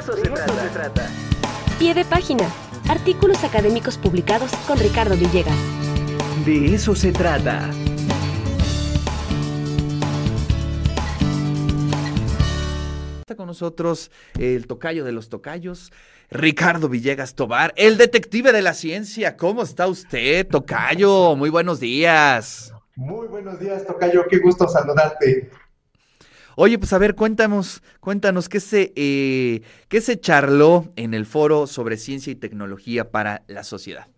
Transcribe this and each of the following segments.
eso, se, trata. se trata. Pie de página. Artículos académicos publicados con Ricardo Villegas. De eso se trata. Está con nosotros el tocayo de los tocayos, Ricardo Villegas Tobar, el detective de la ciencia. ¿Cómo está usted, tocayo? Muy buenos días. Muy buenos días, tocayo. Qué gusto saludarte. Oye, pues a ver, cuéntanos, cuéntanos qué se, eh, qué se charló en el foro sobre ciencia y tecnología para la sociedad.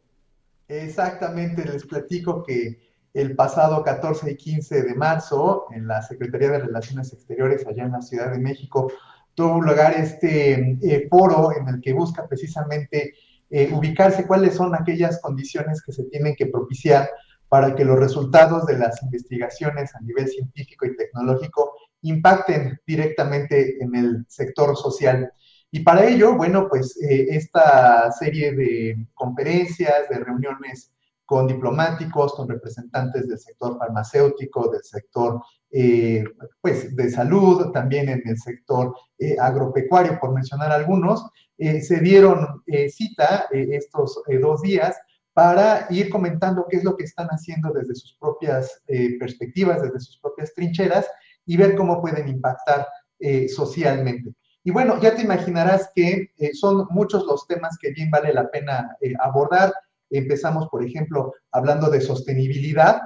Exactamente, les platico que el pasado 14 y 15 de marzo, en la Secretaría de Relaciones Exteriores, allá en la Ciudad de México, tuvo lugar este eh, foro en el que busca precisamente eh, ubicarse cuáles son aquellas condiciones que se tienen que propiciar para que los resultados de las investigaciones a nivel científico y tecnológico impacten directamente en el sector social. Y para ello, bueno, pues eh, esta serie de conferencias, de reuniones con diplomáticos, con representantes del sector farmacéutico, del sector eh, pues, de salud, también en el sector eh, agropecuario, por mencionar algunos, se dieron cita estos dos días para ir comentando qué es lo que están haciendo desde sus propias perspectivas, desde sus propias trincheras y ver cómo pueden impactar eh, socialmente. Y bueno, ya te imaginarás que eh, son muchos los temas que bien vale la pena eh, abordar. Empezamos, por ejemplo, hablando de sostenibilidad.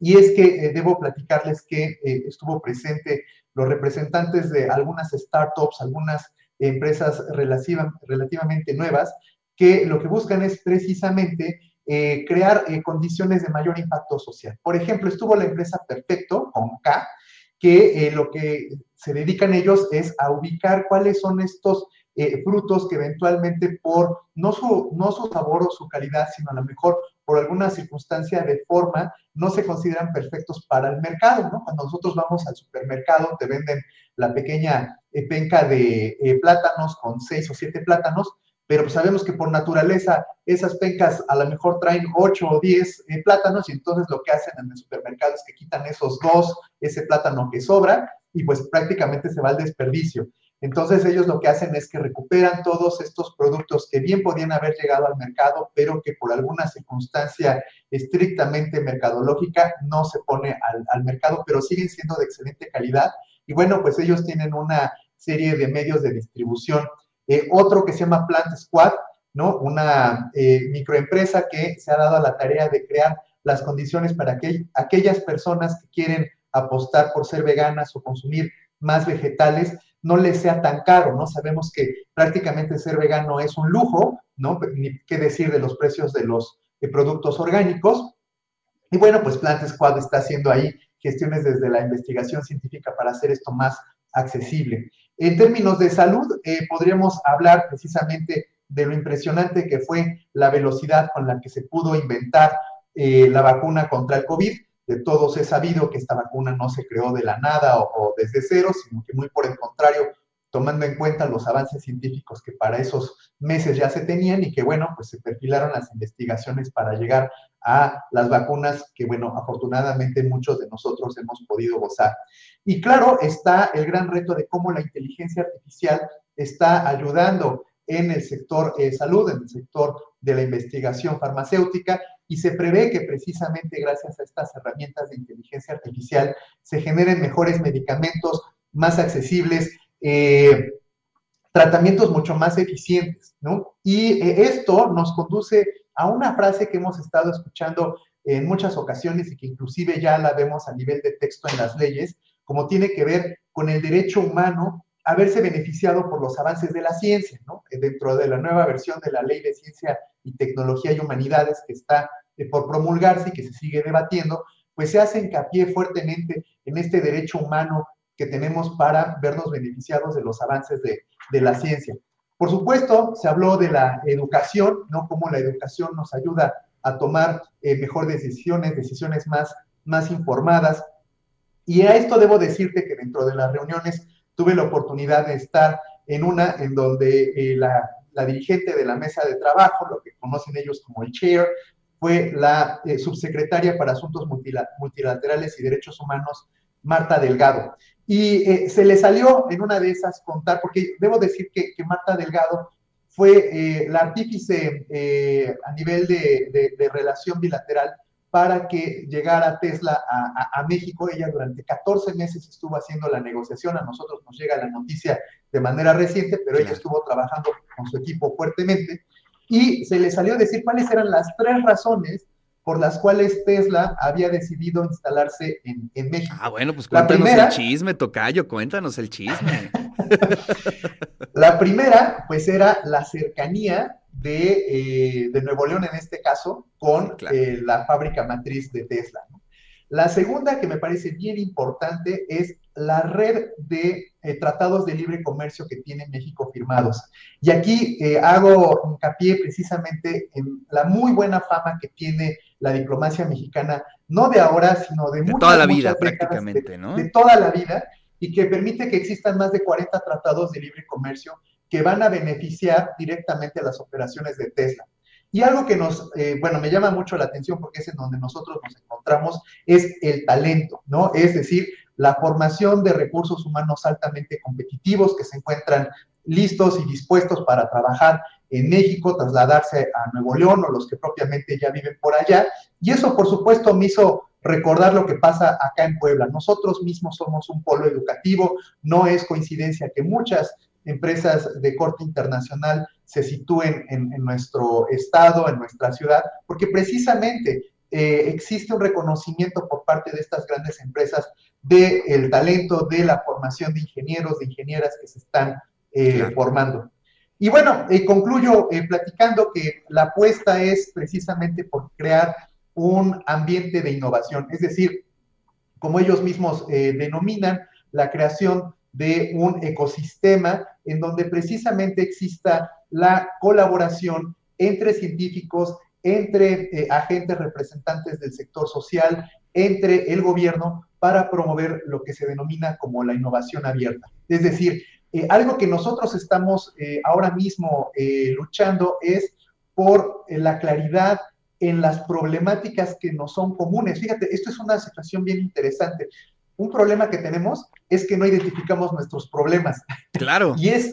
Y es que debo platicarles que estuvo presente los representantes de algunas startups, algunas empresas relativamente nuevas, que lo que buscan es precisamente crear condiciones de mayor impacto social. Por ejemplo, estuvo la empresa Perfecto, con K, que eh, lo que se dedican ellos es a ubicar cuáles son estos eh, frutos que eventualmente por no su, no su sabor o su calidad, sino a lo mejor por alguna circunstancia de forma, no se consideran perfectos para el mercado, ¿no? Cuando nosotros vamos al supermercado, te venden la pequeña eh, penca de plátanos con seis o siete plátanos, pero sabemos que por naturaleza esas pencas a lo mejor traen 8 o 10 eh, plátanos y entonces lo que hacen en el supermercado es que quitan esos dos, ese plátano que sobra y pues prácticamente se va al desperdicio. Entonces ellos lo que hacen es que recuperan todos estos productos que bien podían haber llegado al mercado, pero que por alguna circunstancia estrictamente mercadológica no se pone al mercado, pero siguen siendo de excelente calidad. Y bueno, pues ellos tienen una serie de medios de distribución eh, otro que se llama Plant Squad, ¿no? Una eh, microempresa que se ha dado a la tarea de crear las condiciones para que aquellas personas que quieren apostar por ser veganas o consumir más vegetales no les sea tan caro, ¿no? Sabemos que prácticamente ser vegano es un lujo, ¿no? Ni qué decir de los precios de los productos orgánicos. Y bueno, pues Plant Squad está haciendo ahí gestiones desde la investigación científica para hacer esto más accesible. En términos de salud, eh, podríamos hablar precisamente de lo impresionante que fue la velocidad con la que se pudo inventar eh, la vacuna contra el COVID. De todos es sabido que esta vacuna no se creó de la nada o, desde cero, sino que muy por el contrario, tomando en cuenta los avances científicos que para esos meses ya se tenían y que, bueno, pues se perfilaron las investigaciones para llegar a las vacunas que, bueno, afortunadamente muchos de nosotros hemos podido gozar. Y claro, está el gran reto de cómo la inteligencia artificial está ayudando en el sector eh, salud, en el sector de la investigación farmacéutica, y se prevé que precisamente gracias a estas herramientas de inteligencia artificial se generen mejores medicamentos más accesibles, eh, tratamientos mucho más eficientes, ¿no? Y eh, esto nos conduce a una frase que hemos estado escuchando en muchas ocasiones y que inclusive ya la vemos a nivel de texto en las leyes, como tiene que ver con el derecho humano a verse beneficiado por los avances de la ciencia, ¿no? Eh, dentro de la nueva versión de la Ley de Ciencia y Tecnología y Humanidades que está eh, por promulgarse y que se sigue debatiendo, pues se hace hincapié fuertemente en este derecho humano que tenemos para vernos beneficiados de los avances de, de la ciencia. Por supuesto, se habló de la educación, ¿no? Cómo la educación nos ayuda a tomar eh, decisiones, decisiones más, más informadas. Y a esto debo decirte que dentro de las reuniones tuve la oportunidad de estar en una en donde eh, la, la, dirigente de la mesa de trabajo, lo que conocen ellos como el chair, fue la eh, subsecretaria para Asuntos Multilaterales y Derechos Humanos, Marta Delgado. Y eh, se le salió en una de esas contar, porque debo decir que, que Marta Delgado fue eh, la artífice eh, a nivel de, de, de, relación bilateral para que llegara Tesla a, a, a, México. Ella durante 14 meses estuvo haciendo la negociación. A nosotros nos llega la noticia de manera reciente, pero ella estuvo trabajando con su equipo fuertemente. Y se le salió a decir cuáles eran las tres razones por las cuales Tesla había decidido instalarse en, en México. Ah, bueno, pues cuéntanos primera, el chisme, Tocayo, cuéntanos el chisme. la primera, pues era la cercanía de, eh, de, Nuevo León, en este caso, con claro. eh, la fábrica matriz de Tesla. ¿no? La segunda, que me parece bien importante, es la red de eh, tratados de libre comercio que tiene México firmados. Y aquí eh, hago hincapié precisamente en la muy buena fama que tiene la diplomacia mexicana, no de ahora, sino de, de muchas, toda la vida, prácticamente, de, ¿no? De toda la vida, y que permite que existan más de 40 tratados de libre comercio que van a beneficiar directamente a las operaciones de Tesla. Y algo que nos, eh, bueno, me llama mucho la atención porque es en donde nosotros nos encontramos, es el talento, ¿no? Es decir, la formación de recursos humanos altamente competitivos que se encuentran listos y dispuestos para trabajar en México, trasladarse a Nuevo León o los que propiamente ya viven por allá. Y eso, por supuesto, me hizo recordar lo que pasa acá en Puebla. Nosotros mismos somos un polo educativo, no es coincidencia que muchas empresas de corte internacional se sitúen en, en nuestro estado, en nuestra ciudad, porque precisamente eh, existe un reconocimiento por parte de estas grandes empresas del de talento, de la formación de ingenieros, de ingenieras que se están eh, claro. formando. Y bueno, eh, concluyo platicando que la apuesta es precisamente por crear un ambiente de innovación, es decir, como ellos mismos denominan, la creación de un ecosistema en donde precisamente exista la colaboración entre científicos, entre eh, agentes representantes del sector social, entre el gobierno, para promover lo que se denomina como la innovación abierta. Es decir, eh, algo que nosotros estamos eh, ahora mismo luchando es por la claridad en las problemáticas que nos son comunes. Fíjate, esto es una situación bien interesante un problema que tenemos es que no identificamos nuestros problemas. Claro. y es...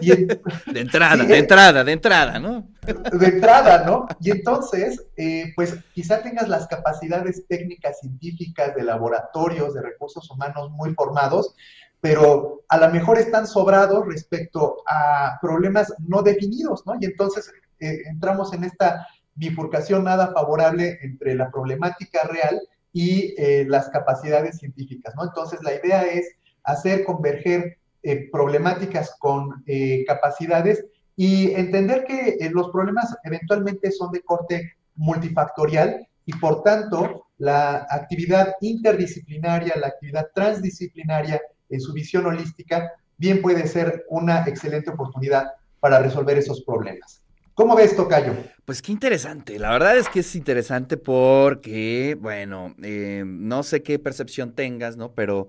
Y en, de entrada, sí, de entrada, de entrada, ¿no? De entrada, ¿no? Y entonces, eh, pues quizá tengas las capacidades técnicas, científicas, de laboratorios, de recursos humanos muy formados, pero a lo mejor están sobrados respecto a problemas no definidos, ¿no? Y entonces eh, entramos en esta bifurcación nada favorable entre la problemática real y eh, las capacidades científicas, ¿no? Entonces, la idea es hacer converger eh, problemáticas con eh, capacidades y entender que los problemas eventualmente son de corte multifactorial y, por tanto, la actividad interdisciplinaria, la actividad transdisciplinaria en su visión holística, bien puede ser una excelente oportunidad para resolver esos problemas. ¿Cómo ves, Tocayo? Pues qué interesante. La verdad es que es interesante porque, bueno, eh, no sé qué percepción tengas, ¿no? Pero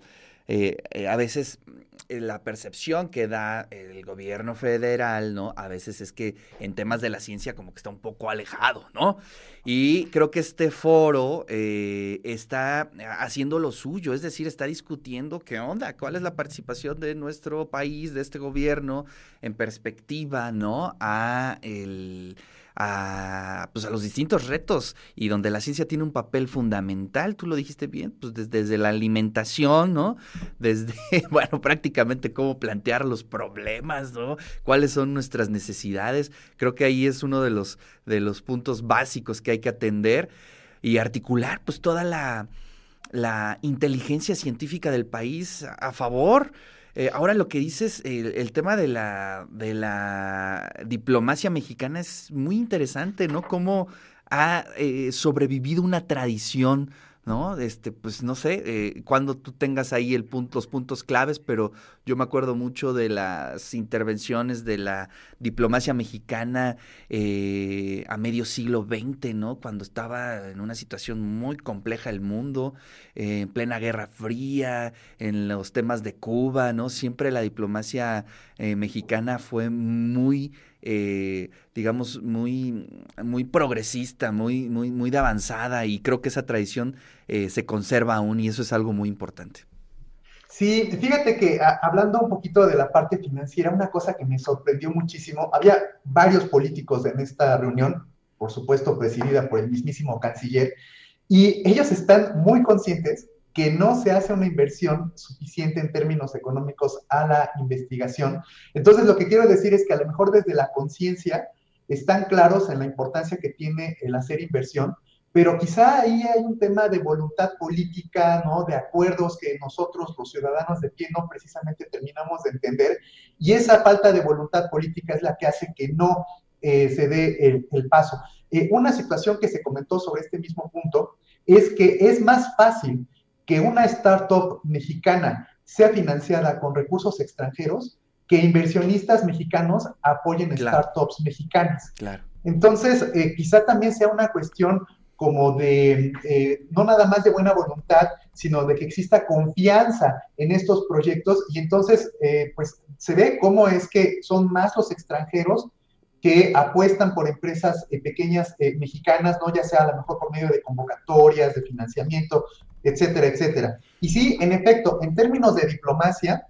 eh, eh, a veces la percepción que da el gobierno federal, ¿no? A veces es que en temas de la ciencia como que está un poco alejado, ¿no? Y creo que este foro eh, está haciendo lo suyo, es decir, está discutiendo qué onda, cuál es la participación de nuestro país, de este gobierno, en perspectiva, ¿no? A el a, pues a los distintos retos y donde la ciencia tiene un papel fundamental, tú lo dijiste bien, pues desde, la alimentación, ¿no? Desde, bueno, prácticamente cómo plantear los problemas, ¿no? Cuáles son nuestras necesidades. Creo que ahí es uno de los, de los puntos básicos que hay que atender y articular pues toda la, la inteligencia científica del país a favor eh, ahora lo que dices, el, el, tema de la, de la diplomacia mexicana es muy interesante, ¿no? Cómo ha eh, sobrevivido una tradición ¿no? Este, pues no sé, eh, cuando tú tengas ahí el punto, los puntos claves, pero yo me acuerdo mucho de las intervenciones de la diplomacia mexicana eh, a medio siglo XX, ¿no? Cuando estaba en una situación muy compleja el mundo, eh, en plena Guerra Fría, en los temas de Cuba, ¿no? Siempre la diplomacia eh, mexicana fue muy eh, digamos, muy, muy progresista, muy, muy, muy de avanzada y creo que esa tradición eh, se conserva aún y eso es algo muy importante. Sí, fíjate que a, hablando un poquito de la parte financiera, una cosa que me sorprendió muchísimo, había varios políticos en esta reunión, por supuesto presidida por el mismísimo canciller, y ellos están muy conscientes que no se hace una inversión suficiente en términos económicos a la investigación. Entonces, lo que quiero decir es que a lo mejor desde la conciencia están claros en la importancia que tiene el hacer inversión, pero quizá ahí hay un tema de voluntad política, ¿no? De acuerdos que nosotros, los ciudadanos de pie, no precisamente terminamos de entender, y esa falta de voluntad política es la que hace que no eh, se dé el, paso. Eh, una situación que se comentó sobre este mismo punto es que es más fácil que una startup mexicana sea financiada con recursos extranjeros que inversionistas mexicanos apoyen claro. startups mexicanas. Claro. Entonces, eh, quizá también sea una cuestión como de, eh, no nada más de buena voluntad, sino de que exista confianza en estos proyectos y entonces, eh, pues se ve cómo es que son más los extranjeros que apuestan por empresas eh, pequeñas eh, mexicanas, ¿no? Ya sea a lo mejor por medio de convocatorias, de financiamiento, etcétera, etcétera. Y sí, en efecto, en términos de diplomacia,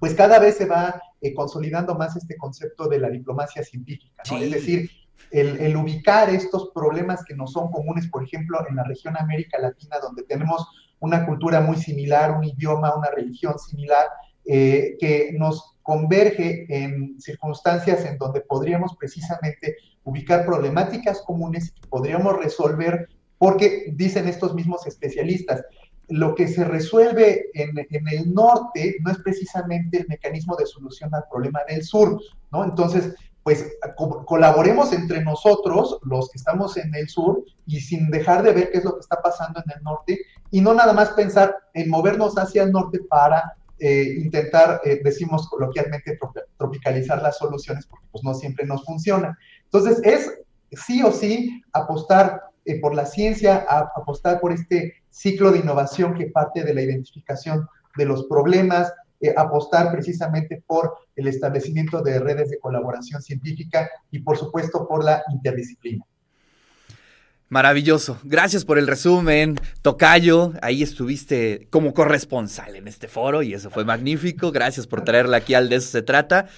pues cada vez se va eh, consolidando más este concepto de la diplomacia científica, ¿no? Sí. Es decir, el, el, ubicar estos problemas que nos son comunes, por ejemplo, en la región América Latina, donde tenemos una cultura muy similar, un idioma, una religión similar, eh, que nos converge en circunstancias en donde podríamos precisamente ubicar problemáticas comunes y podríamos resolver, porque dicen estos mismos especialistas, lo que se resuelve en, el norte no es precisamente el mecanismo de solución al problema del sur, ¿no? Entonces, pues co colaboremos entre nosotros, los que estamos en el sur, y sin dejar de ver qué es lo que está pasando en el norte, y no nada más pensar en movernos hacia el norte para eh, intentar, eh, decimos coloquialmente, tropicalizar las soluciones, porque pues no siempre nos funciona. Entonces, es sí o sí apostar eh, por la ciencia, apostar por este ciclo de innovación que parte de la identificación de los problemas, eh, apostar precisamente por el establecimiento de redes de colaboración científica y, por supuesto, por la interdisciplina. Maravilloso. Gracias por el resumen. Tocayo, ahí estuviste como corresponsal en este foro y eso fue magnífico. Gracias por traerla aquí al De eso se trata.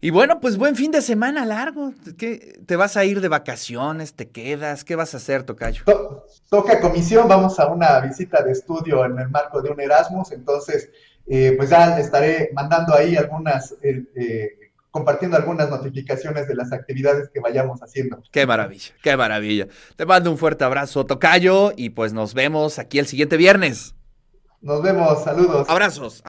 Y bueno, pues buen fin de semana largo. ¿Qué, ¿Te vas a ir de vacaciones? ¿Te quedas? ¿Qué vas a hacer, Tocayo? To toca comisión, vamos a una visita de estudio en el marco de un Erasmus, entonces eh, pues ya le estaré mandando ahí algunas, eh, eh, compartiendo algunas notificaciones de las actividades que vayamos haciendo. Qué maravilla, qué maravilla. Te mando un fuerte abrazo, Tocayo, y pues nos vemos aquí el siguiente viernes. Nos vemos, saludos. Abrazos.